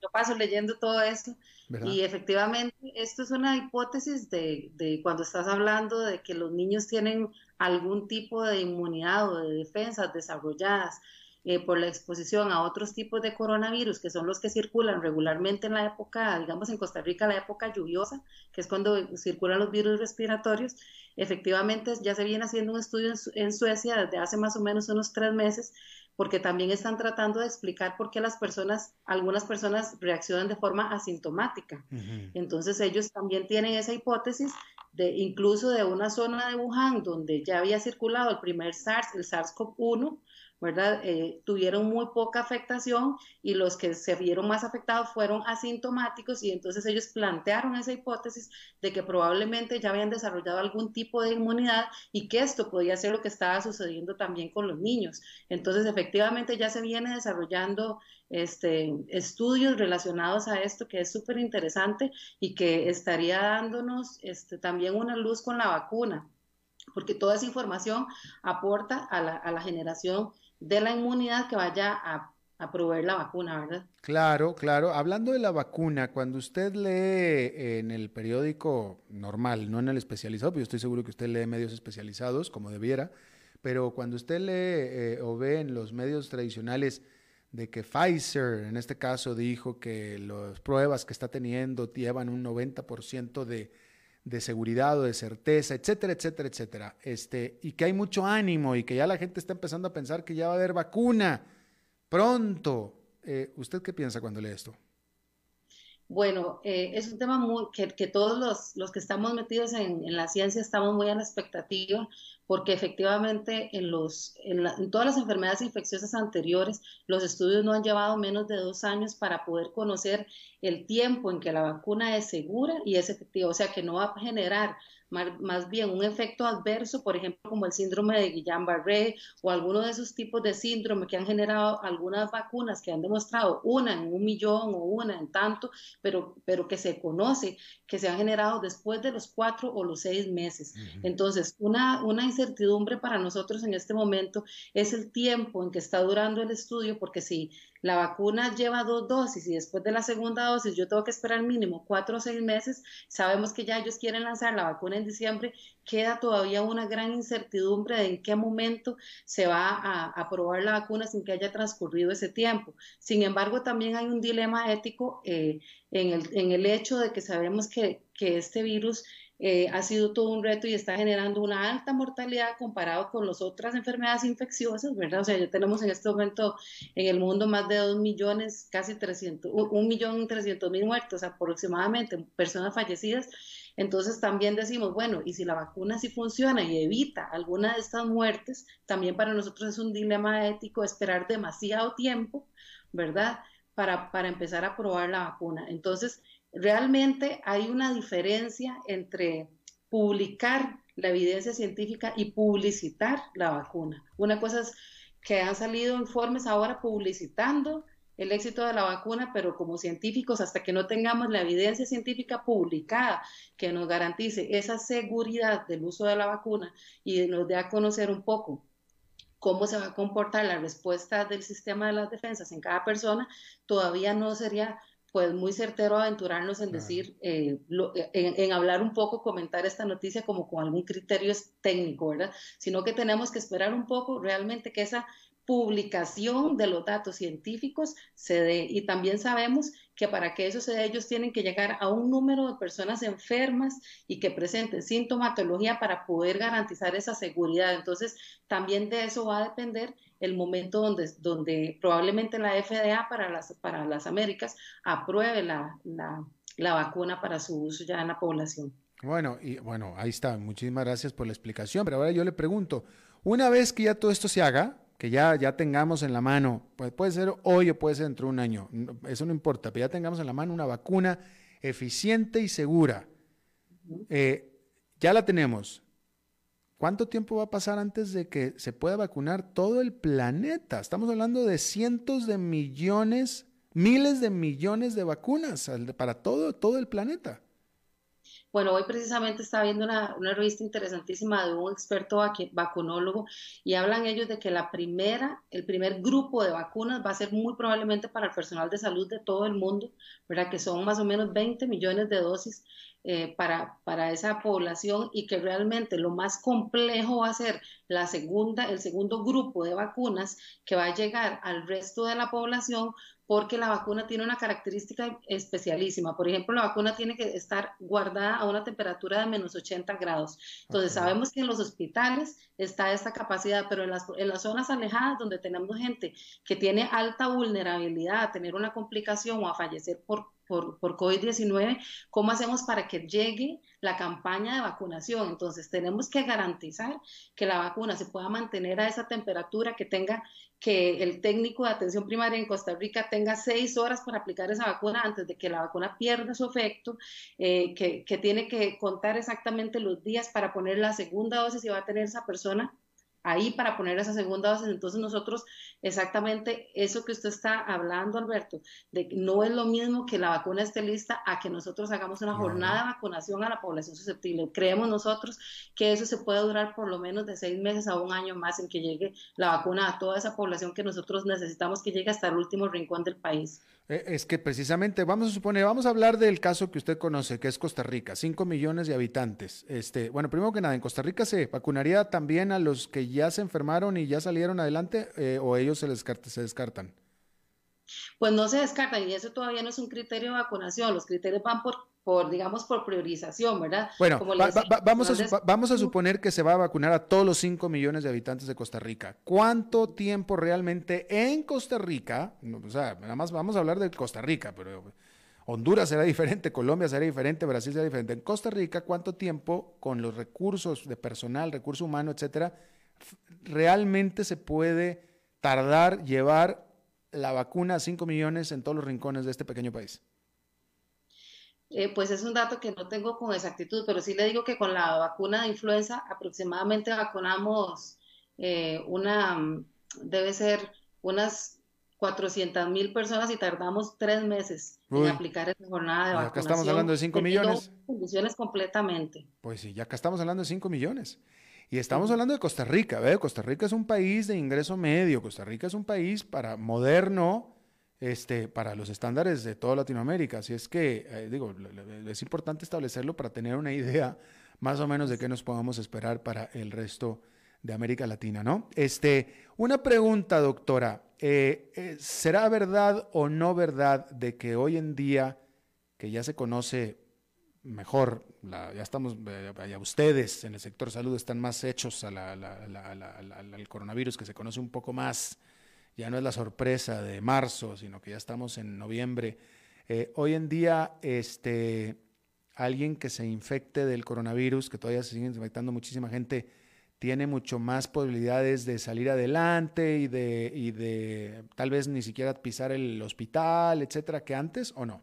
Yo paso leyendo todo esto ¿verdad? Y efectivamente, esto es una hipótesis de, de cuando estás hablando de que los niños tienen algún tipo de inmunidad o de defensas desarrolladas eh, por la exposición a otros tipos de coronavirus, que son los que circulan regularmente en la época, digamos en Costa Rica, la época lluviosa, que es cuando circulan los virus respiratorios. Efectivamente, ya se viene haciendo un estudio en, en Suecia desde hace más o menos unos tres meses, porque también están tratando de explicar por qué las personas, algunas personas reaccionan de forma asintomática. Ujú. Entonces ellos también tienen esa hipótesis de incluso de una zona de Wuhan donde ya había circulado el primer SARS, el SARS-CoV-1, ¿verdad? Eh, tuvieron muy poca afectación y los que se vieron más afectados fueron asintomáticos y entonces ellos plantearon esa hipótesis de que probablemente ya habían desarrollado algún tipo de inmunidad y que esto podía ser lo que estaba sucediendo también con los niños. Entonces efectivamente ya se viene desarrollando este, estudios relacionados a esto que es súper interesante y que estaría dándonos este, también una luz con la vacuna, porque toda esa información aporta a la, a la generación de la inmunidad que vaya a, a proveer la vacuna, ¿verdad? Claro, claro. Hablando de la vacuna, cuando usted lee en el periódico normal, no en el especializado, porque yo estoy seguro que usted lee medios especializados, como debiera, pero cuando usted lee eh, o ve en los medios tradicionales de que Pfizer, en este caso, dijo que las pruebas que está teniendo llevan un 90% de, de seguridad o de certeza, etcétera, etcétera, etcétera, este, y que hay mucho ánimo y que ya la gente está empezando a pensar que ya va a haber vacuna pronto. Eh, ¿Usted qué piensa cuando lee esto? Bueno, eh, es un tema muy, que, todos los, los que estamos metidos en, en la ciencia estamos muy a la expectativa, porque efectivamente en, los, en, la- en todas las enfermedades infecciosas anteriores, los estudios no han llevado menos de dos años para poder conocer el tiempo en que la vacuna es segura y es efectiva, o sea que no va a generar más, bien un efecto adverso, por ejemplo, como el síndrome de Guillain-Barré o alguno de esos tipos de síndrome que han generado algunas vacunas que han demostrado una en un millón o una en tanto, pero, pero que se conoce que se han generado después de los cuatro o los seis meses. Entonces, una, una incertidumbre para nosotros en este momento es el tiempo en que está durando el estudio, porque si la vacuna lleva dos dosis y después de la segunda dosis yo tengo que esperar mínimo cuatro o seis meses, sabemos que ya ellos quieren lanzar la vacuna en diciembre, queda todavía una gran incertidumbre de en qué momento se va a aprobar la vacuna sin que haya transcurrido ese tiempo. Sin embargo, también hay un dilema ético eh, en, el, en el hecho de que sabemos que, que este virus eh, ha sido todo un reto y está generando una alta mortalidad comparado con las otras enfermedades infecciosas, ¿verdad? O sea, ya tenemos en este momento en el mundo más de 2 millones, casi 300, 1 millón 300 mil muertos aproximadamente, personas fallecidas. Entonces también decimos, bueno, y si la vacuna sí funciona y evita alguna de estas muertes, también para nosotros es un dilema ético esperar demasiado tiempo, ¿verdad? Para, para empezar a probar la vacuna. Entonces, realmente hay una diferencia entre publicar la evidencia científica y publicitar la vacuna. Una cosa es que han salido informes ahora publicitando el éxito de la vacuna, pero como científicos, hasta que no tengamos la evidencia científica publicada que nos garantice esa seguridad del uso de la vacuna y nos dé a conocer un poco cómo se va a comportar la respuesta del sistema de las defensas en cada persona, todavía no sería pues muy certero aventurarnos en decir, eh, lo, en, en, hablar un poco, comentar esta noticia como con algún criterio técnico, ¿verdad? Sino que tenemos que esperar un poco realmente que esa publicación de los datos científicos se dé. Y también sabemos que para que eso se dé, ellos tienen que llegar a un número de personas enfermas y que presenten sintomatología para poder garantizar esa seguridad. Entonces, también de eso va a depender el momento donde, donde probablemente la FDA para las, para las Américas apruebe la, la, la vacuna para su uso ya en la población. Bueno, y bueno, ahí está. Muchísimas gracias por la explicación. Pero ahora yo le pregunto, una vez que ya todo esto se haga, que ya, ya tengamos en la mano, pues puede ser hoy o puede ser dentro de un año, eso no importa, pero ya tengamos en la mano una vacuna eficiente y segura. Eh, ya la tenemos. ¿Cuánto tiempo va a pasar antes de que se pueda vacunar todo el planeta? Estamos hablando de cientos de millones, miles de millones de vacunas para todo, todo el planeta. Bueno, hoy precisamente estaba viendo una, revista interesantísima de un experto vacunólogo y hablan ellos de que la primera, el primer grupo de vacunas va a ser muy probablemente para el personal de salud de todo el mundo, ¿verdad? Que son más o menos 20 millones de dosis eh, para, para esa población y que realmente lo más complejo va a ser la segunda, el segundo grupo de vacunas que va a llegar al resto de la población porque la vacuna tiene una característica especialísima. Por ejemplo, la vacuna tiene que estar guardada a una temperatura de menos 80 grados. Entonces, sabemos que en los hospitales está esta capacidad, pero en las, en las zonas alejadas donde tenemos gente que tiene alta vulnerabilidad a tener una complicación o a fallecer por por, por COVID-19, ¿cómo hacemos para que llegue la campaña de vacunación? Entonces, tenemos que garantizar que la vacuna se pueda mantener a esa temperatura, que tenga, que el técnico de atención primaria en Costa Rica tenga seis horas para aplicar esa vacuna antes de que la vacuna pierda su efecto, eh, que, que tiene que contar exactamente los días para poner la segunda dosis y va a tener esa persona ahí para poner esa segunda dosis. Entonces nosotros exactamente eso que usted está hablando, Alberto, de que no es lo mismo que la vacuna esté lista a que nosotros hagamos una jornada de vacunación a la población susceptible. Creemos nosotros que eso se puede durar por lo menos de seis meses a un año más en que llegue la vacuna a toda esa población que nosotros necesitamos que llegue hasta el último rincón del país. Eh, es que precisamente, vamos a suponer, vamos a hablar del caso que usted conoce, que es Costa Rica, 5 millones de habitantes. Este, bueno, primero que nada, ¿en Costa Rica se vacunaría también a los que ya se enfermaron y ya salieron adelante eh, o ellos se, descarta, se descartan? Pues no se descartan y eso todavía no es un criterio de vacunación. Los criterios van por por, digamos, por priorización, ¿verdad? Bueno, vamos, a, vamos a suponer que se va a vacunar a todos los 5 millones de habitantes de Costa Rica. ¿Cuánto tiempo realmente en Costa Rica, o sea, nada más vamos a hablar de Costa Rica, pero Honduras será diferente, Colombia será diferente, Brasil será diferente. En Costa Rica, ¿cuánto tiempo con los recursos de personal, recurso humano, etcétera, realmente se puede tardar llevar la vacuna a 5 millones en todos los rincones de este pequeño país? Eh, pues es un dato que no tengo con exactitud, pero sí le digo que con la vacuna de influenza aproximadamente vacunamos eh, una, debe ser unas 400 mil personas y tardamos tres meses en aplicar esa jornada de vacunación. Acá estamos hablando de 5 millones. Condiciones completamente. Pues sí, ya acá estamos hablando de 5 millones. Y estamos hablando de Costa Rica, ¿ve? Costa Rica es un país de ingreso medio, Costa Rica es un país para moderno, este, para los estándares de toda Latinoamérica. Así es que, eh, digo, es importante establecerlo para tener una idea más o menos de qué nos podemos esperar para el resto de América Latina, ¿no? Este, una pregunta, doctora. Eh, eh, ¿Será verdad o no verdad de que hoy en día, que ya se conoce mejor, ya estamos, ya ustedes en el sector salud están más hechos al coronavirus, que se conoce un poco más, ya no es la sorpresa de marzo, sino que ya estamos en noviembre. Eh, hoy en día, este, alguien que se infecte del coronavirus, que todavía se sigue infectando muchísima gente, tiene mucho más posibilidades de salir adelante y de, y de tal vez ni siquiera pisar el hospital, etcétera, que antes, ¿o no?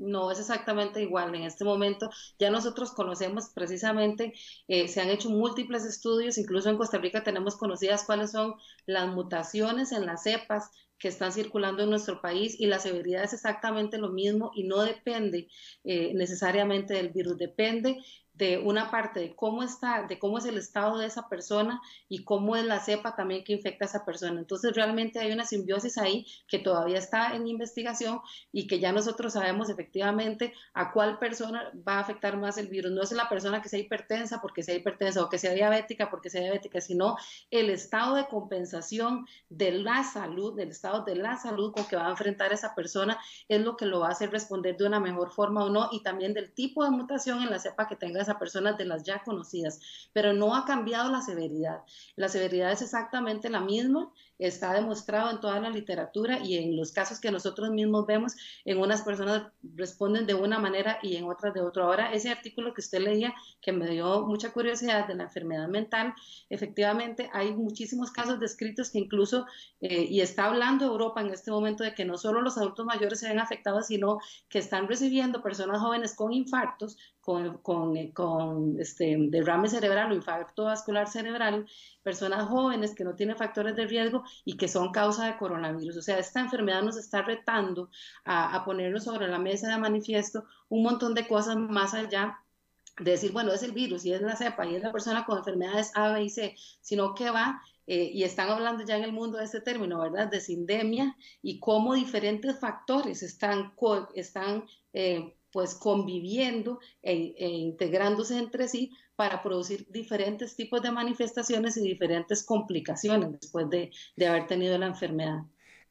No es exactamente igual. En este momento ya nosotros conocemos precisamente, eh, se han hecho múltiples estudios, incluso en Costa Rica tenemos conocidas cuáles son las mutaciones en las cepas que están circulando en nuestro país y la severidad es exactamente lo mismo y no depende eh, necesariamente del virus, depende de una parte de cómo está, de cómo es el estado de esa persona y cómo es la cepa también que infecta a esa persona. Entonces realmente hay una simbiosis ahí que todavía está en investigación y que ya nosotros sabemos efectivamente a cuál persona va a afectar más el virus. No es la persona que sea hipertensa porque sea hipertensa o que sea diabética porque sea diabética, sino el estado de compensación de la salud, del estado de la salud con que va a enfrentar esa persona es lo que lo va a hacer responder de una mejor forma o no y también del tipo de mutación en la cepa que tenga esa personas de las ya conocidas, pero no ha cambiado la severidad. La severidad es exactamente la misma está demostrado en toda la literatura y en los casos que nosotros mismos vemos, en unas personas responden de una manera y en otras de otra. Ahora, ese artículo que usted leía, que me dio mucha curiosidad de la enfermedad mental, efectivamente hay muchísimos casos descritos que incluso, eh, y está hablando Europa en este momento de que no solo los adultos mayores se ven afectados, sino que están recibiendo personas jóvenes con infartos, con, con, con este, derrame cerebral o infarto vascular cerebral, personas jóvenes que no tienen factores de riesgo y que son causa de coronavirus. O sea, esta enfermedad nos está retando a, a ponernos sobre la mesa de manifiesto un montón de cosas más allá de decir, bueno, es el virus y es la cepa y es la persona con enfermedades A, B y C, sino que va eh, y están hablando ya en el mundo de este término, ¿verdad? De sindemia y cómo diferentes factores están, están eh, pues conviviendo e, e, integrándose entre sí para producir diferentes tipos de manifestaciones y diferentes complicaciones después de, de haber tenido la enfermedad.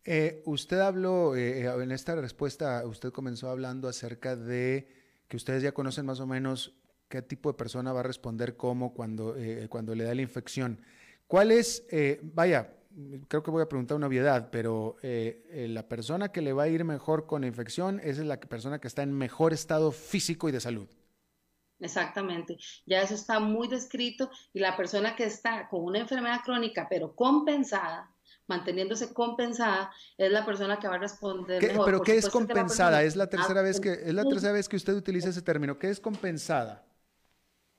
Eh, usted habló, en esta respuesta, usted comenzó hablando acerca de que ustedes ya conocen más o menos qué tipo de persona va a responder cómo cuando, cuando le da la infección. ¿Cuál es, eh, vaya, creo que voy a preguntar una obviedad, pero eh, eh, la persona que le va a ir mejor con la infección es la persona que está en mejor estado físico y de salud? Exactamente, ya eso está muy descrito y la persona que está con una enfermedad crónica pero compensada, manteniéndose compensada, es la persona que va a responder mejor. Pero ¿qué es compensada? Es la tercera vez que es la tercera vez que usted utiliza ese término. ¿Qué es compensada?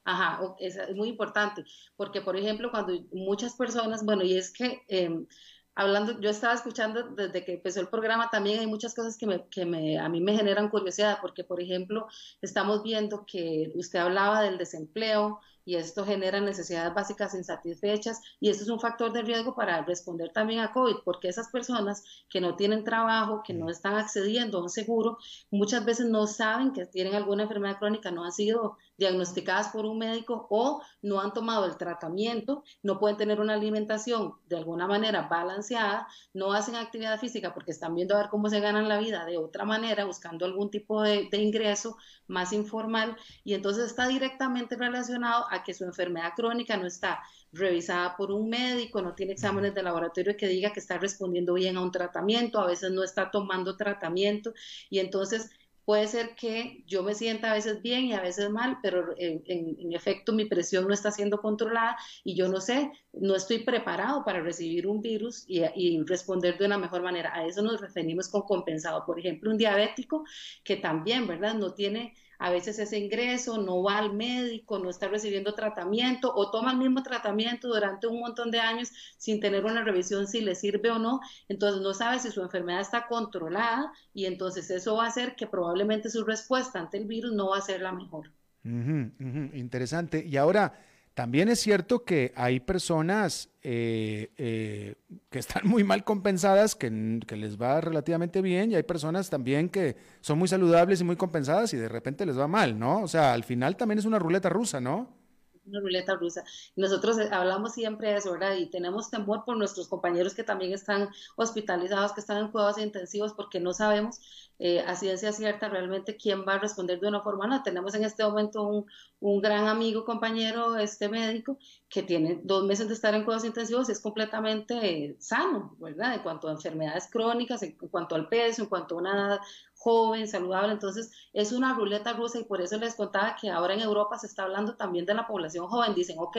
Ajá, es, muy importante, porque por ejemplo, cuando muchas personas, bueno, y es que em, hablando, yo estaba escuchando desde que empezó el programa, también hay muchas cosas que, me, que me, a mí me generan curiosidad, porque por ejemplo, estamos viendo que usted hablaba del desempleo, y esto genera necesidades básicas insatisfechas y esto es un factor de riesgo para responder también a COVID, porque esas personas que no tienen trabajo, que no están accediendo a un seguro, muchas veces no saben que tienen alguna enfermedad crónica, no han sido diagnosticadas por un médico o no han tomado el tratamiento, no pueden tener una alimentación de alguna manera balanceada, no hacen actividad física porque están viendo a ver cómo se ganan la vida de otra manera, buscando algún tipo de, de ingreso más informal y entonces está directamente relacionado a que su enfermedad crónica no está revisada por un médico, no tiene exámenes de laboratorio que diga que está respondiendo bien a un tratamiento, a veces no está tomando tratamiento y entonces puede ser que yo me sienta a veces bien y a veces mal, pero en, efecto mi presión no está siendo controlada y yo no sé, no estoy preparado para recibir un virus y, y, responder de una mejor manera. A eso nos referimos con compensado. Por ejemplo, un diabético que también, ¿verdad? No tiene a veces ese ingreso, no va al médico, no está recibiendo tratamiento o toma el mismo tratamiento durante un montón de años sin tener una revisión si le sirve o no, entonces no sabe si su enfermedad está controlada y entonces eso va a hacer que probablemente su respuesta ante el virus no va a ser la mejor. Interesante. Y ahora, también es cierto que hay personas eh, eh, que están muy mal compensadas, que, les va relativamente bien, y hay personas también que son muy saludables y muy compensadas y de repente les va mal, ¿no? O sea, al final también es una ruleta rusa, ¿no? Una ruleta rusa. Nosotros eh, hablamos siempre de eso, ¿verdad? Y tenemos temor por nuestros compañeros que también están hospitalizados, que están en cuidados intensivos, porque no sabemos eh, a ciencia cierta realmente quién va a responder de una forma no. Tenemos en este momento un, un, gran amigo, compañero, este médico, que tiene dos meses de estar en cuidados intensivos y es completamente sano, ¿verdad? En cuanto a enfermedades crónicas, en cuanto al peso, en cuanto a una joven, saludable. Entonces, es una ruleta rusa y por eso les contaba que ahora en Europa se está hablando también de la población joven. Dicen, ok,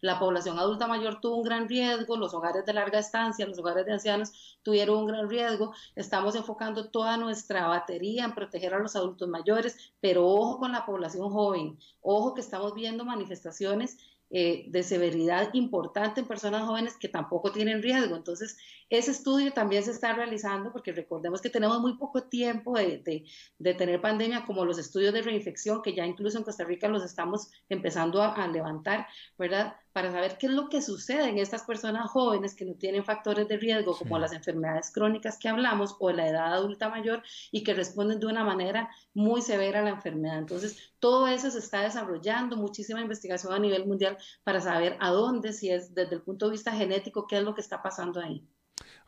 la población adulta mayor tuvo un gran riesgo, los hogares de larga estancia, los hogares de ancianos tuvieron un gran riesgo. Estamos enfocando toda nuestra batería en proteger a los adultos mayores, pero ojo con la población joven. Ojo que estamos viendo manifestaciones eh, de severidad importante en personas jóvenes que tampoco tienen riesgo. Entonces, ese estudio también se está realizando porque recordemos que tenemos muy poco tiempo de, de, tener pandemia, como los estudios de reinfección, que ya incluso en Costa Rica los estamos empezando a, a levantar, ¿verdad? Para saber qué es lo que sucede en estas personas jóvenes que no tienen factores de riesgo, como las enfermedades crónicas que hablamos o la edad adulta mayor y que responden de una manera muy severa a la enfermedad. Entonces, todo eso se está desarrollando, muchísima investigación a nivel mundial para saber a dónde, si es desde el punto de vista genético, qué es lo que está pasando ahí.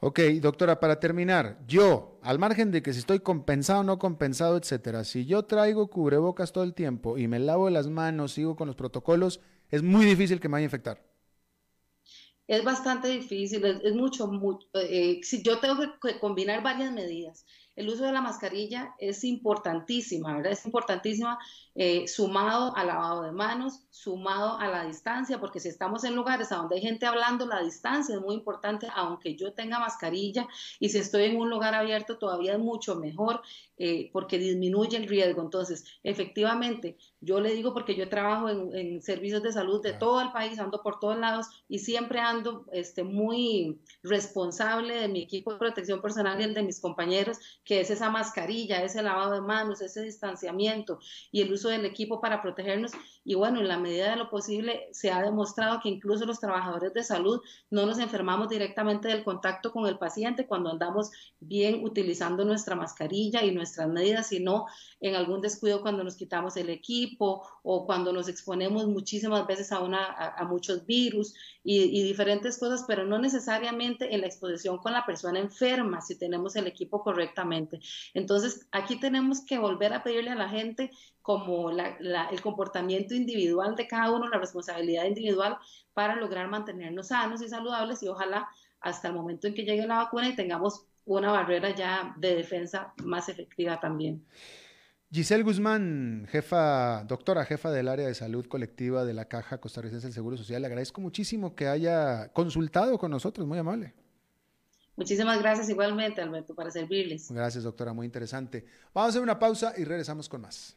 Ok, doctora, para terminar, yo, al margen de que si estoy compensado o no compensado, etcétera, si yo traigo cubrebocas todo el tiempo y me lavo las manos, sigo con los protocolos, es muy difícil que me vaya a infectar. Es bastante difícil, es, mucho, mucho eh, si yo tengo que combinar varias medidas el uso de la mascarilla es importantísima, ¿verdad? Es importantísima eh, sumado al lavado de manos, sumado a la distancia, porque si estamos en lugares a donde hay gente hablando, la distancia es muy importante, aunque yo tenga mascarilla, y si estoy en un lugar abierto todavía es mucho mejor, eh, porque disminuye el riesgo. Entonces, efectivamente, yo le digo porque yo trabajo en, servicios de salud de todo el país, ando por todos lados y siempre ando este, muy responsable de mi equipo de protección personal y el de mis compañeros, que es esa mascarilla, ese lavado de manos, ese distanciamiento y el uso del equipo para protegernos. Y bueno, en la medida de lo posible se ha demostrado que incluso los trabajadores de salud no nos enfermamos directamente del contacto con el paciente cuando andamos bien utilizando nuestra mascarilla y nuestras medidas, sino en algún descuido cuando nos quitamos el equipo o cuando nos exponemos muchísimas veces a, una, a, muchos virus y, y diferentes cosas, pero no necesariamente en la exposición con la persona enferma si tenemos el equipo correctamente. Entonces, aquí tenemos que volver a pedirle a la gente como el comportamiento individual de cada uno, la responsabilidad individual para lograr mantenernos sanos y saludables y ojalá hasta el momento en que llegue la vacuna y tengamos una barrera ya de defensa más efectiva también. Giselle Guzmán, jefa, doctora jefa del área de salud colectiva de la Caja Costarricense del Seguro Social, le agradezco muchísimo que haya consultado con nosotros, muy amable. Muchísimas gracias igualmente, Alberto, para servirles. Gracias, doctora, muy interesante. Vamos a hacer una pausa y regresamos con más.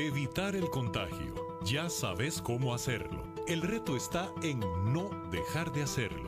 Evitar el contagio. Ya sabes cómo hacerlo. El reto está en no dejar de hacerlo.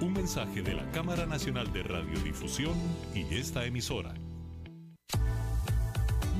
Un mensaje de la Cámara Nacional de Radiodifusión y esta emisora.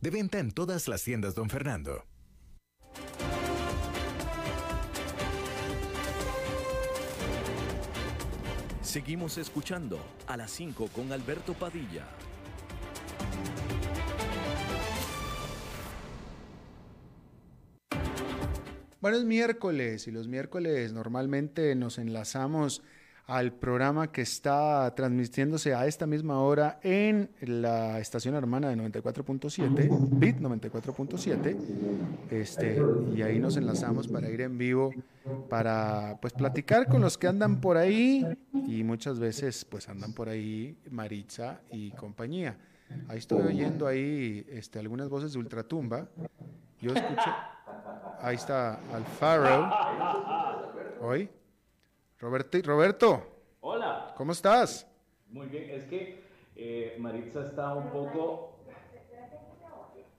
De venta en todas las tiendas, don Fernando. Seguimos escuchando a las 5 con Alberto Padilla. Bueno, es miércoles y los miércoles normalmente nos enlazamos al programa que está transmitiéndose a esta misma hora en la estación hermana de 94.7, BIT 94.7, este, y ahí nos enlazamos para ir en vivo, para pues platicar con los que andan por ahí, y muchas veces pues andan por ahí Maritza y compañía. Ahí estoy oyendo ahí este, algunas voces de ultratumba. Yo escucho, ahí está Alfaro, hoy. Roberto, Roberto. Hola. ¿Cómo estás? Muy bien, es que eh, Maritza está un poco...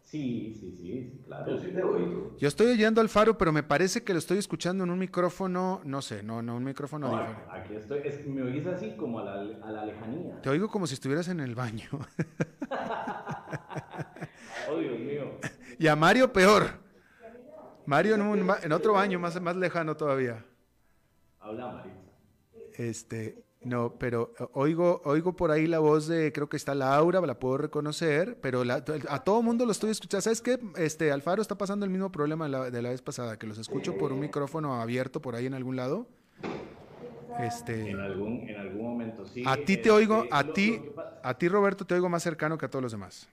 Sí, sí, sí, claro. Yo sí te oigo. Yo estoy oyendo al faro, pero me parece que lo estoy escuchando en un micrófono, no sé, no, no, un micrófono no, Aquí estoy, me oís así como a la, a la, lejanía. Te oigo como si estuvieras en el baño. oh, Dios mío. Y a Mario peor. Mario en, en otro baño más, más lejano todavía. Habla, Maritza. Este, No, pero eh, oigo, oigo por ahí la voz de, creo que está Laura, la puedo reconocer, pero la- a todo mundo lo estoy escuchando. ¿Sabes qué? Este, Alfaro está pasando el mismo problema de la, de la vez pasada, que los escucho por un micrófono abierto por ahí en algún lado. Este, En algún, en algún momento sí. a ti te este, oigo, a lo- ti, a ti Roberto te oigo más cercano que a todos los demás.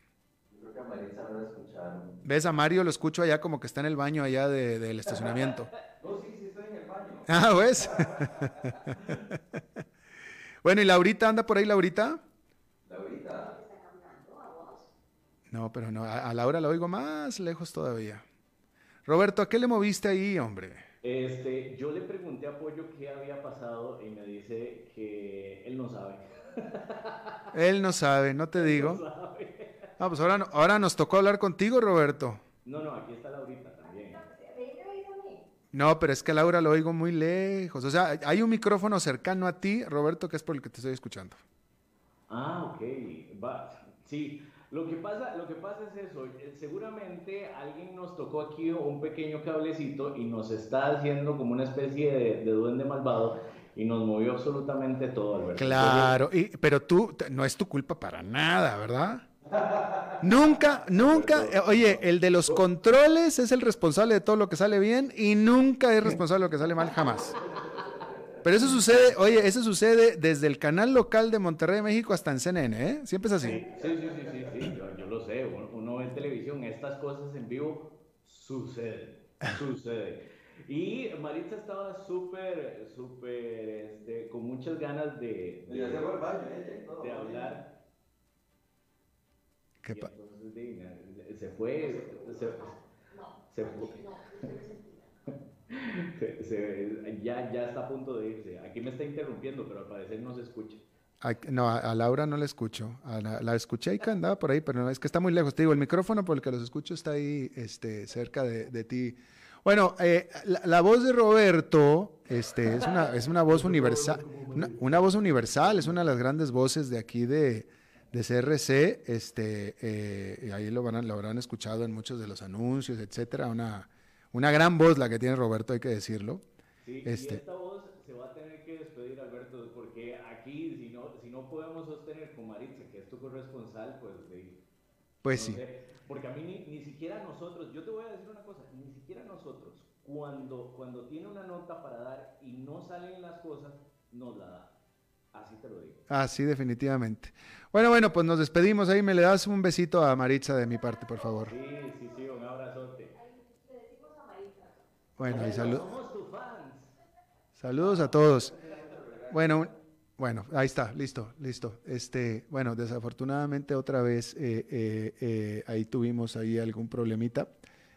Creo que a Maritza no la escucharon. ¿Ves? A Mario lo escucho allá como que está en el baño allá de- del estacionamiento. No, sí, sí, estoy en el baño. Ah, ¿ves? bueno, ¿y Laurita anda por ahí, Laurita? Laurita. No, pero no, a, a Laura la oigo más lejos todavía. Roberto, ¿a qué le moviste ahí, hombre? Este, yo le pregunté a Pollo qué había pasado y me dice que él no sabe. Él no sabe, no te digo. No sabe. Ah, pues ahora, ahora nos tocó hablar contigo, Roberto. No, no, aquí está Laurita. No, pero es que a Laura lo oigo muy lejos. O sea, hay un micrófono cercano a ti, Roberto, que es por el que te estoy escuchando. Ah, ok. Va. Sí, lo que pasa, lo que pasa es eso. eh, Seguramente alguien nos tocó aquí un pequeño cablecito y nos está haciendo como una especie de, de duende malvado y nos movió absolutamente todo, Alberto. Claro, y, pero tú, no es tu culpa para nada, ¿verdad? Nunca, nunca, oye, el de los controles es el responsable de todo lo que sale bien y nunca es responsable de lo que sale mal jamás. Pero eso sucede, oye, eso sucede desde el canal local de Monterrey, México, hasta en CNN, ¿eh? Siempre es así. Sí, sí, sí, sí, sí, sí, Yo, yo lo sé. Uno, uno ve en televisión, estas cosas en vivo suceden, sucede. Y Maritza estaba súper, súper, este, con muchas ganas de, de hablar. ¿Qué Y entonces, de- se fue, se, se fue. Se- se- ya, ya está a punto de irse. Aquí me está interrumpiendo, pero al parecer no se escucha. No, a, a Laura no la escucho. A la, la escuché y que andaba por ahí, pero no, es que está muy lejos. Te digo, el micrófono por el que los escucho está ahí este, cerca de, de ti. Bueno, eh, la, la voz de Roberto este, es, una, es una voz universal. Una, una voz universal, es una de las grandes voces de aquí de, de CRC. Este, eh, y ahí lo, van a- lo habrán escuchado en muchos de los anuncios, etcétera. Una, una gran voz la que tiene Roberto, hay que decirlo. Sí, Este- y esta voz se va a tener que despedir, Alberto, porque aquí, si no, si no podemos sostener con Maritza, que es tu corresponsal, pues de, Pues no sí. sé, porque a mí ni, ni siquiera nosotros, yo te voy a decir una cosa, ni siquiera nosotros, cuando, cuando tiene una nota para dar y no salen las cosas, nos la da. Así te lo digo. Ah, sí, definitivamente. Bueno, bueno, pues nos despedimos ahí. Me le das un besito a Maritza de mi parte, por favor. Sí, sí, sí, un abrazote. Bueno, y salu- Somos tus fans. saludos a todos. Bueno, bueno, ahí está, listo, listo. Este, bueno, desafortunadamente otra vez eh, eh, eh, ahí tuvimos ahí algún problemita.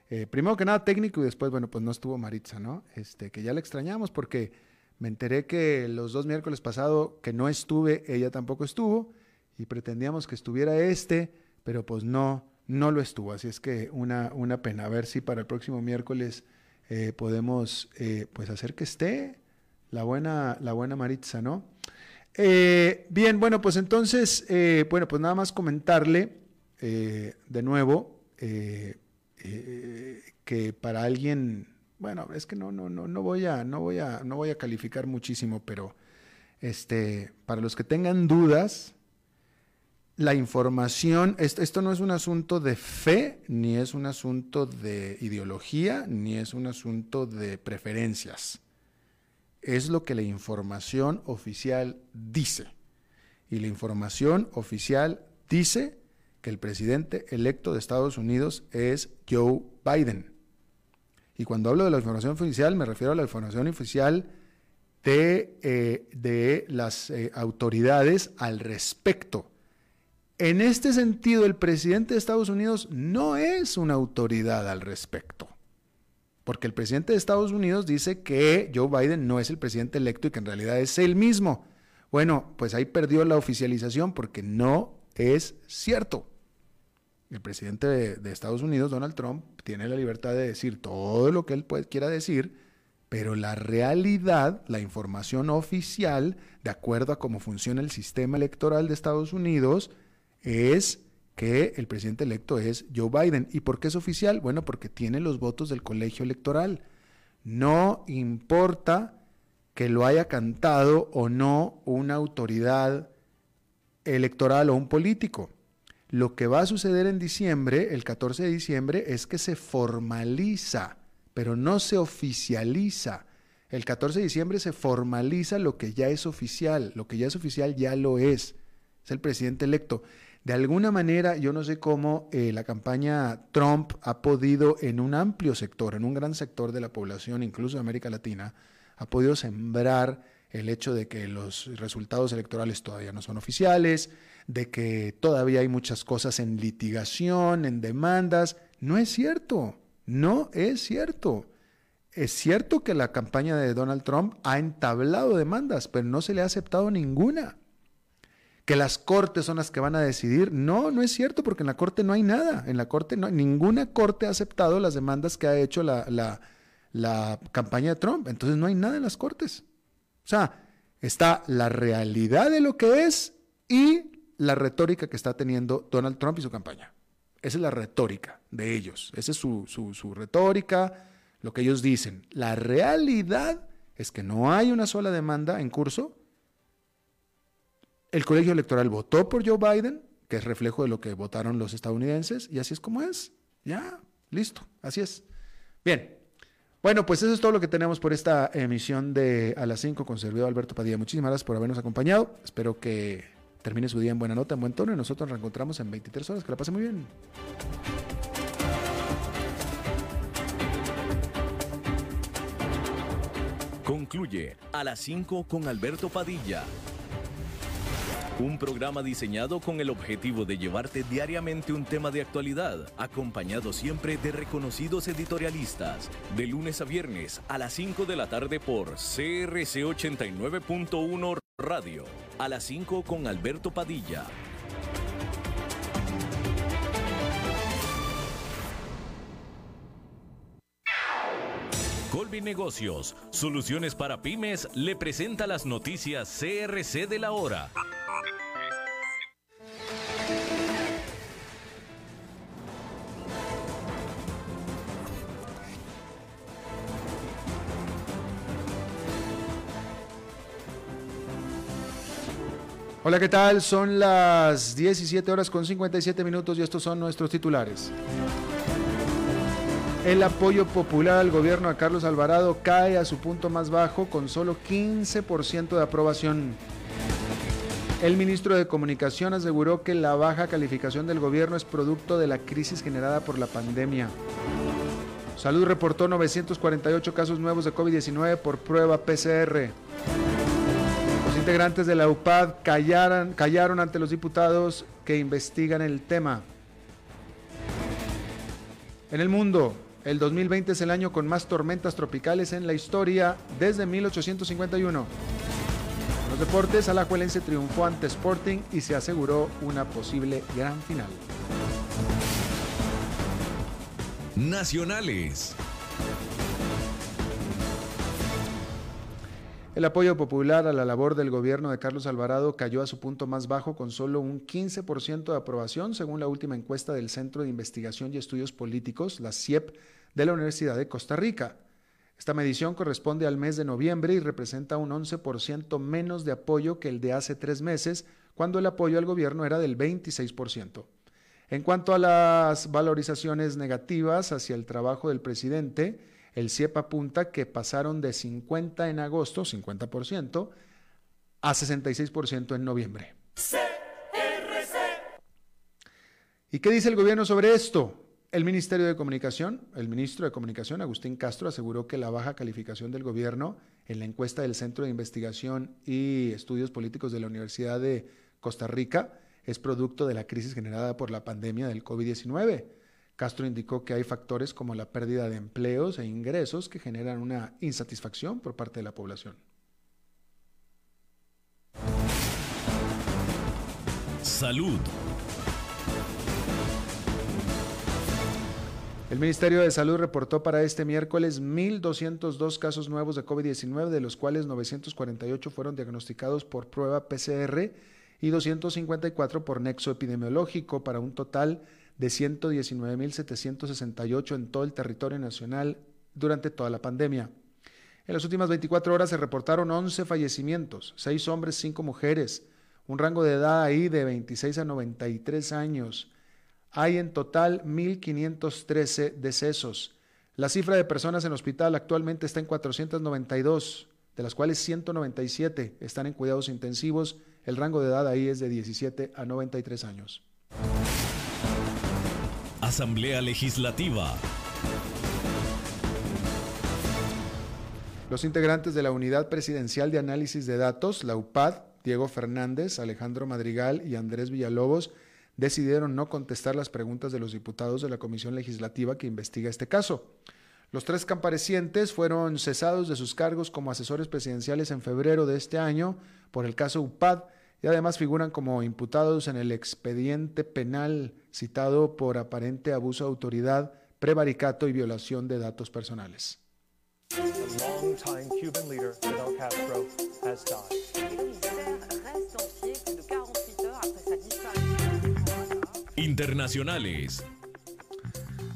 Eh, primero que nada técnico y después, bueno, pues no estuvo Maritza, ¿no? Este, que ya la extrañamos porque me enteré que los dos miércoles pasado que no estuve, ella tampoco estuvo y pretendíamos que estuviera este, pero pues no, no lo estuvo. Así es que una, una pena. A ver si para el próximo miércoles eh, podemos eh, pues hacer que esté la buena, la buena Maritza, ¿no? Eh, bien, bueno, pues entonces, bueno, pues nada más comentarle de nuevo que para alguien, bueno, es que no, no, no, no voy a, no voy a, no voy a calificar muchísimo, pero este, para los que tengan dudas, la información, esto, no es un asunto de fe, ni es un asunto de ideología, ni es un asunto de preferencias. Es lo que la información oficial dice. Y la información oficial dice que el presidente electo de Estados Unidos es Joe Biden. Y cuando hablo de la información oficial, me refiero a la información oficial de, eh, de las eh, autoridades al respecto. En este sentido, el presidente de Estados Unidos no es una autoridad al respecto. Porque el presidente de Estados Unidos dice que Joe Biden no es el presidente electo y que en realidad es él mismo. Bueno, pues ahí perdió la oficialización porque no es cierto. El presidente de, Estados Unidos, Donald Trump, tiene la libertad de decir todo lo que él quiera decir, pero la realidad, la información oficial, de acuerdo a cómo funciona el sistema electoral de Estados Unidos, es que el presidente electo es Joe Biden. ¿Y por qué es oficial? Bueno, porque tiene los votos del colegio electoral. No importa que lo haya cantado o no una autoridad electoral o un político. Lo que va a suceder en diciembre, el 14 de diciembre, es que se formaliza, pero no se oficializa. El 14 de diciembre se formaliza lo que ya es oficial, lo que ya es oficial ya lo es. Es el presidente electo. De alguna manera, yo no sé cómo eh, la campaña Trump ha podido en un amplio sector, en un gran sector de la población, incluso de América Latina, ha podido sembrar el hecho de que los resultados electorales todavía no son oficiales, de que todavía hay muchas cosas en litigación, en demandas. No es cierto, no es cierto. Es cierto que la campaña de Donald Trump ha entablado demandas, pero no se le ha aceptado ninguna. Que las cortes son las que van a decidir. No, no es cierto, porque en la corte no hay nada. En la corte ninguna corte ha aceptado las demandas que ha hecho la, la, la campaña de Trump. Entonces no hay nada en las cortes. O sea, está la realidad de lo que es y la retórica que está teniendo Donald Trump y su campaña. Esa es la retórica de ellos. Esa es su, su, su retórica, lo que ellos dicen. La realidad es que no hay una sola demanda en curso. El colegio electoral votó por Joe Biden, que es reflejo de lo que votaron los estadounidenses, y así es como es. Ya, listo, así es. Bien. Bueno, pues eso es todo lo que tenemos por esta emisión de A las 5 con servidor Alberto Padilla. Muchísimas gracias por habernos acompañado. Espero que termine su día en buena nota, en buen tono y nosotros nos reencontramos en 23 horas. Que la pase muy bien. Concluye a las 5 con Alberto Padilla. Un programa diseñado con el objetivo de llevarte diariamente un tema de actualidad, acompañado siempre de reconocidos editorialistas, de lunes a viernes a las 5 de la tarde por CRC 89.1 Radio, a las 5 con Alberto Padilla. Colby Negocios, soluciones para pymes, le presenta las noticias CRC de la hora. Hola, ¿qué tal? Son las 17 horas con 57 minutos y estos son nuestros titulares. El apoyo popular al gobierno de Carlos Alvarado cae a su punto más bajo con solo 15% de aprobación. El ministro de Comunicación aseguró que la baja calificación del gobierno es producto de la crisis generada por la pandemia. Salud reportó 948 casos nuevos de COVID-19 por prueba PCR. Integrantes de la UPAD callaron, callaron ante los diputados que investigan el tema. En el mundo, el 2020 es el año con más tormentas tropicales en la historia desde 1851. En los deportes, Alajuelense triunfó ante Sporting y se aseguró una posible gran final. Nacionales. El apoyo popular a la labor del gobierno de Carlos Alvarado cayó a su punto más bajo con solo un 15% de aprobación, según la última encuesta del Centro de Investigación y Estudios Políticos, la CIEP, de la Universidad de Costa Rica. Esta medición corresponde al mes de noviembre y representa un 11% menos de apoyo que el de hace tres meses, cuando el apoyo al gobierno era del 26%. En cuanto a las valorizaciones negativas hacia el trabajo del presidente, el CIEP apunta que pasaron de 50 en agosto, 50%, a 66% en noviembre. ¿Y qué dice el gobierno sobre esto? El Ministerio de Comunicación, el ministro de Comunicación, Agustín Castro, aseguró que la baja calificación del gobierno en la encuesta del Centro de Investigación y Estudios Políticos de la Universidad de Costa Rica es producto de la crisis generada por la pandemia del COVID-19. Castro indicó que hay factores como la pérdida de empleos e ingresos que generan una insatisfacción por parte de la población. Salud. El Ministerio de Salud reportó para este miércoles 1.202 casos nuevos de COVID-19, de los cuales 948 fueron diagnosticados por prueba PCR y 254 por nexo epidemiológico, para un total de 119.768 en todo el territorio nacional durante toda la pandemia. En las últimas 24 horas se reportaron 11 fallecimientos, 6 hombres, 5 mujeres, un rango de edad ahí de 26 a 93 años. Hay en total 1.513 decesos. La cifra de personas en hospital actualmente está en 492, de las cuales 197 están en cuidados intensivos. El rango de edad ahí es de 17 a 93 años. Asamblea Legislativa. Los integrantes de la Unidad Presidencial de Análisis de Datos, la UPAD, Diego Fernández, Alejandro Madrigal y Andrés Villalobos, decidieron no contestar las preguntas de los diputados de la Comisión Legislativa que investiga este caso. Los tres comparecientes fueron cesados de sus cargos como asesores presidenciales en febrero de este año por el caso UPAD y además figuran como imputados en el expediente penal citado por aparente abuso de autoridad, prevaricato y violación de datos personales. Internacionales.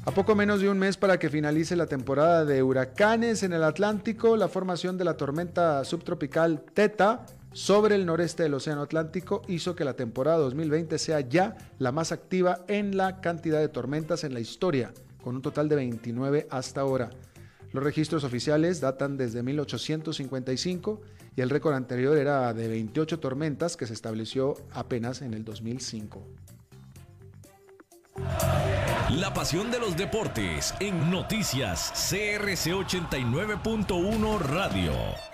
A poco menos de un mes para que finalice la temporada de huracanes en el Atlántico, la formación de la tormenta subtropical Teta sobre el noreste del Océano Atlántico hizo que la temporada 2020 sea ya la más activa en la cantidad de tormentas en la historia, con un total de 29 hasta ahora. Los registros oficiales datan desde 1855 y el récord anterior era de 28 tormentas que se estableció apenas en el 2005. La pasión de los deportes en noticias CRC 89.1 Radio.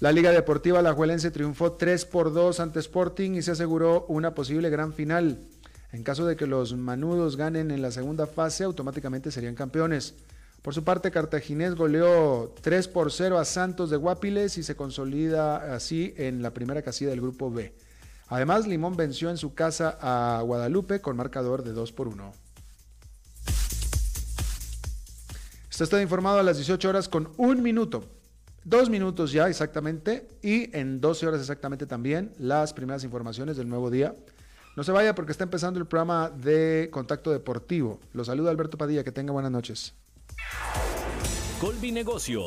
La Liga Deportiva Alajuelense triunfó 3 por 2 ante Sporting y se aseguró una posible gran final. En caso de que los manudos ganen en la segunda fase, automáticamente serían campeones. Por su parte, Cartaginés goleó 3 por 0 a Santos de Guapiles y se consolida así en la primera casilla del grupo B. Además, Limón venció en su casa a Guadalupe con marcador de 2 por 1. Está usted informado a las 18 horas con un minuto. Dos minutos ya exactamente y en 12 horas exactamente también las primeras informaciones del nuevo día. No se vaya porque está empezando el programa de Contacto Deportivo. Lo saluda Alberto Padilla, que tenga buenas noches. Colby Negocio